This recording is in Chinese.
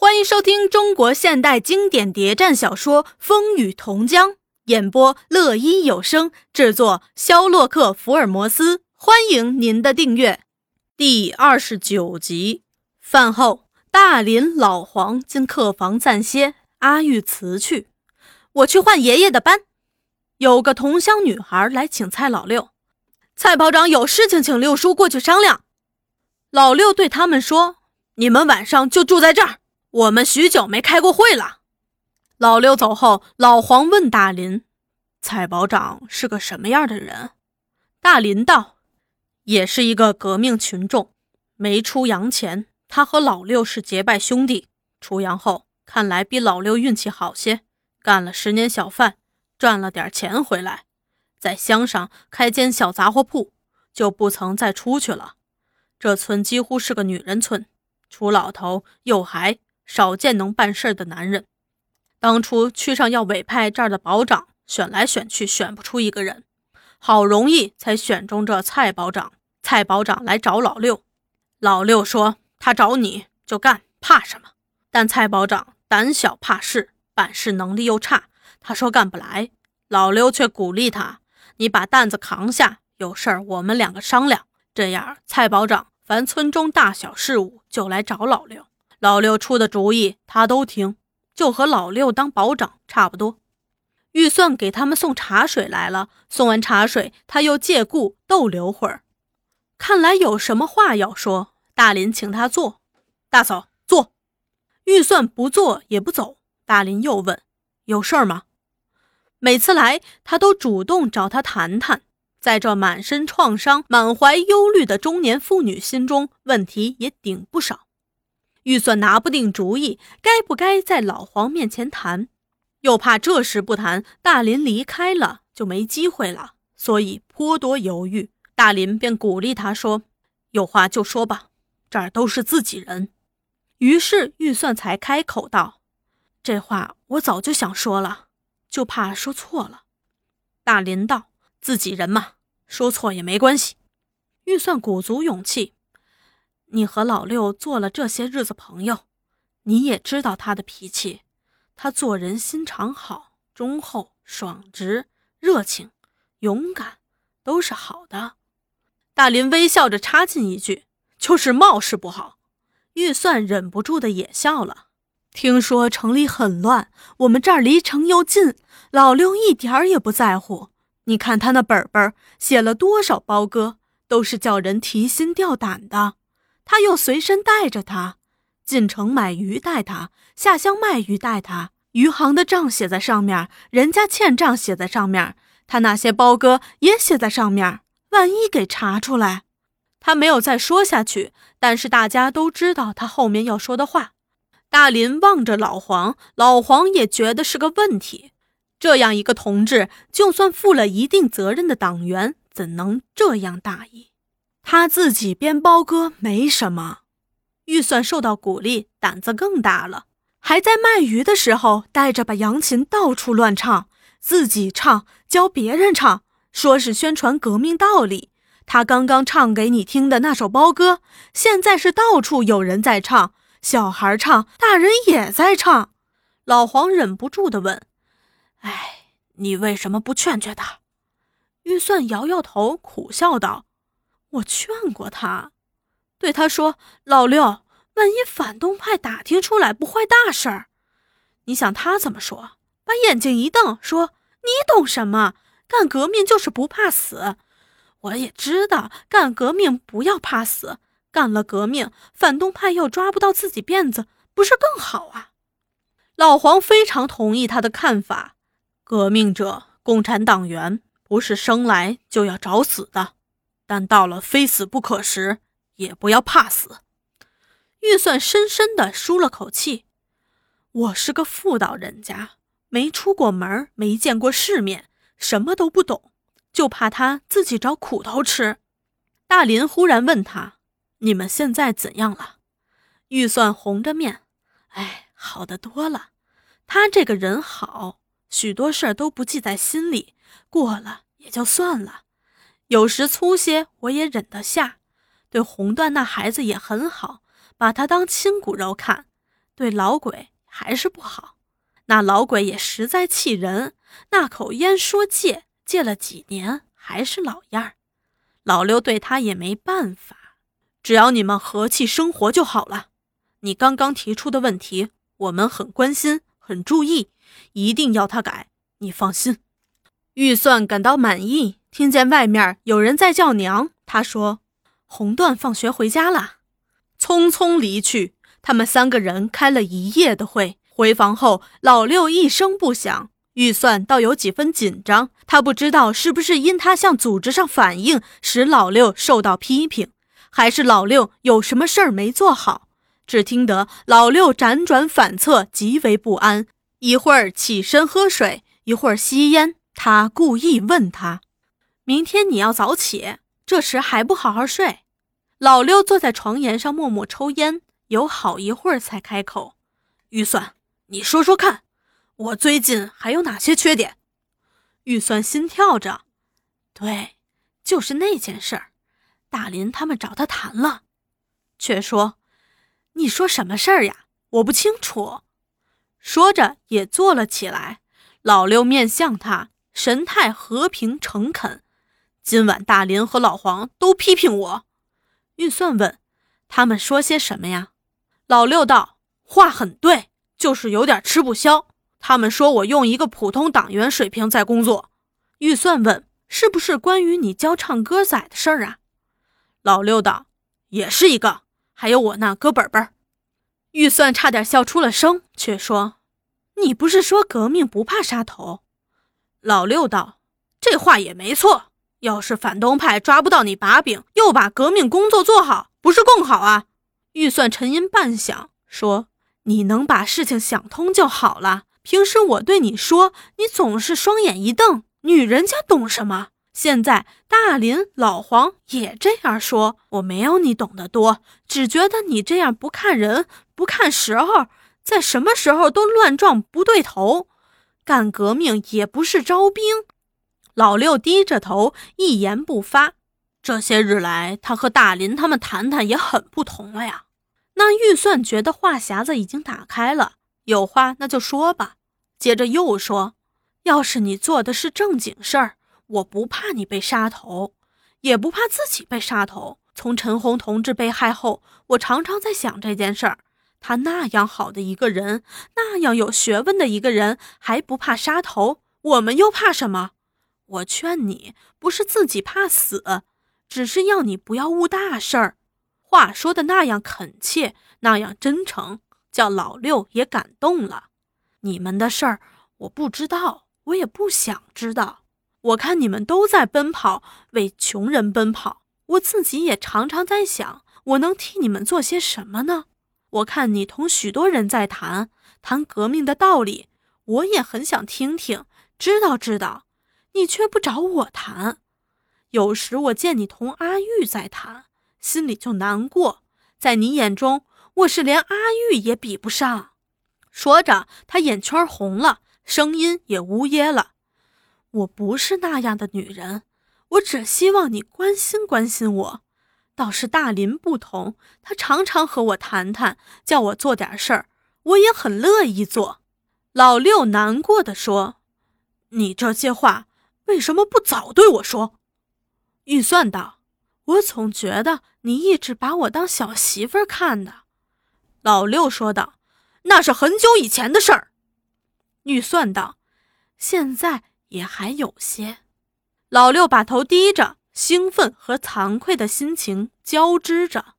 欢迎收听中国现代经典谍战小说《风雨同江》，演播乐一有声，制作肖洛克福尔摩斯。欢迎您的订阅。第二十九集，饭后，大林、老黄进客房暂歇。阿玉辞去，我去换爷爷的班。有个同乡女孩来请蔡老六，蔡保长有事情，请六叔过去商量。老六对他们说：“你们晚上就住在这儿。”我们许久没开过会了。老六走后，老黄问大林：“蔡保长是个什么样的人？”大林道：“也是一个革命群众。没出洋前，他和老六是结拜兄弟。出洋后，看来比老六运气好些，干了十年小贩，赚了点钱回来，在乡上开间小杂货铺，就不曾再出去了。这村几乎是个女人村，除老头，又还。”少见能办事的男人。当初区上要委派这儿的保长，选来选去选不出一个人，好容易才选中这蔡保长。蔡保长来找老六，老六说他找你就干，怕什么？但蔡保长胆小怕事，办事能力又差，他说干不来。老六却鼓励他：“你把担子扛下，有事儿我们两个商量。”这样，蔡保长凡村中大小事务就来找老六。老六出的主意，他都听，就和老六当保长差不多。预算给他们送茶水来了，送完茶水，他又借故逗留会儿。看来有什么话要说，大林请他坐。大嫂坐。预算不坐也不走。大林又问：“有事儿吗？”每次来，他都主动找他谈谈。在这满身创伤、满怀忧虑的中年妇女心中，问题也顶不少。预算拿不定主意，该不该在老黄面前谈，又怕这时不谈，大林离开了就没机会了，所以颇多犹豫。大林便鼓励他说：“有话就说吧，这儿都是自己人。”于是预算才开口道：“这话我早就想说了，就怕说错了。”大林道：“自己人嘛，说错也没关系。”预算鼓足勇气。你和老六做了这些日子朋友，你也知道他的脾气。他做人心肠好、忠厚、爽直、热情、勇敢，都是好的。大林微笑着插进一句：“就是貌似不好。”预算忍不住的也笑了。听说城里很乱，我们这儿离城又近，老六一点儿也不在乎。你看他那本本写了多少包歌，都是叫人提心吊胆的。他又随身带着他，进城买鱼带他，下乡卖鱼带他，余杭的账写在上面，人家欠账写在上面，他那些包哥也写在上面。万一给查出来，他没有再说下去。但是大家都知道他后面要说的话。大林望着老黄，老黄也觉得是个问题。这样一个同志，就算负了一定责任的党员，怎能这样大意？他自己编包歌没什么，预算受到鼓励，胆子更大了。还在卖鱼的时候，带着把扬琴到处乱唱，自己唱，教别人唱，说是宣传革命道理。他刚刚唱给你听的那首包歌，现在是到处有人在唱，小孩唱，大人也在唱。老黄忍不住的问：“哎，你为什么不劝劝他？”预算摇摇头，苦笑道。我劝过他，对他说：“老六，万一反动派打听出来，不坏大事儿。”你想他怎么说？把眼睛一瞪，说：“你懂什么？干革命就是不怕死。我也知道，干革命不要怕死。干了革命，反动派又抓不到自己辫子，不是更好啊？”老黄非常同意他的看法。革命者、共产党员不是生来就要找死的。但到了非死不可时，也不要怕死。预算深深的舒了口气。我是个妇道人家，没出过门，没见过世面，什么都不懂，就怕他自己找苦头吃。大林忽然问他：“你们现在怎样了？”预算红着面：“哎，好得多了。他这个人好，许多事儿都不记在心里，过了也就算了。”有时粗些我也忍得下，对红缎那孩子也很好，把他当亲骨肉看。对老鬼还是不好。那老鬼也实在气人，那口烟说戒，戒了几年还是老样儿。老六对他也没办法，只要你们和气生活就好了。你刚刚提出的问题，我们很关心，很注意，一定要他改。你放心。预算感到满意，听见外面有人在叫娘，他说：“红段放学回家了。”匆匆离去。他们三个人开了一夜的会。回房后，老六一声不响。预算倒有几分紧张，他不知道是不是因他向组织上反映，使老六受到批评，还是老六有什么事儿没做好。只听得老六辗转反侧，极为不安，一会儿起身喝水，一会儿吸烟。他故意问他：“明天你要早起，这时还不好好睡？”老六坐在床沿上默默抽烟，有好一会儿才开口：“预算。”你说说看，我最近还有哪些缺点？预算心跳着，对，就是那件事儿。大林他们找他谈了，却说：“你说什么事儿呀？我不清楚。”说着也坐了起来。老六面向他，神态和平诚恳。今晚大林和老黄都批评我。预算问：“他们说些什么呀？”老六道：“话很对。”就是有点吃不消。他们说我用一个普通党员水平在工作。预算问：“是不是关于你教唱歌仔的事儿啊？”老六道：“也是一个。还有我那歌本本。”预算差点笑出了声，却说：“你不是说革命不怕杀头？”老六道：“这话也没错。要是反动派抓不到你把柄，又把革命工作做好，不是更好啊？”预算沉吟半晌，说。你能把事情想通就好了。平时我对你说，你总是双眼一瞪，女人家懂什么？现在大林、老黄也这样说，我没有你懂得多，只觉得你这样不看人、不看时候，在什么时候都乱撞不对头。干革命也不是招兵。老六低着头，一言不发。这些日来，他和大林他们谈谈也很不同了呀。那预算觉得话匣子已经打开了，有话那就说吧。接着又说：“要是你做的是正经事儿，我不怕你被杀头，也不怕自己被杀头。从陈红同志被害后，我常常在想这件事儿。他那样好的一个人，那样有学问的一个人，还不怕杀头？我们又怕什么？我劝你，不是自己怕死，只是要你不要误大事儿。”话说的那样恳切，那样真诚，叫老六也感动了。你们的事儿我不知道，我也不想知道。我看你们都在奔跑，为穷人奔跑。我自己也常常在想，我能替你们做些什么呢？我看你同许多人在谈谈革命的道理，我也很想听听，知道知道。你却不找我谈。有时我见你同阿玉在谈。心里就难过，在你眼中，我是连阿玉也比不上。说着，他眼圈红了，声音也呜咽了。我不是那样的女人，我只希望你关心关心我。倒是大林不同，他常常和我谈谈，叫我做点事儿，我也很乐意做。老六难过的说：“你这些话为什么不早对我说？”预算道。我总觉得你一直把我当小媳妇儿看的，老六说道：“那是很久以前的事儿。”预算道：“现在也还有些。”老六把头低着，兴奋和惭愧的心情交织着。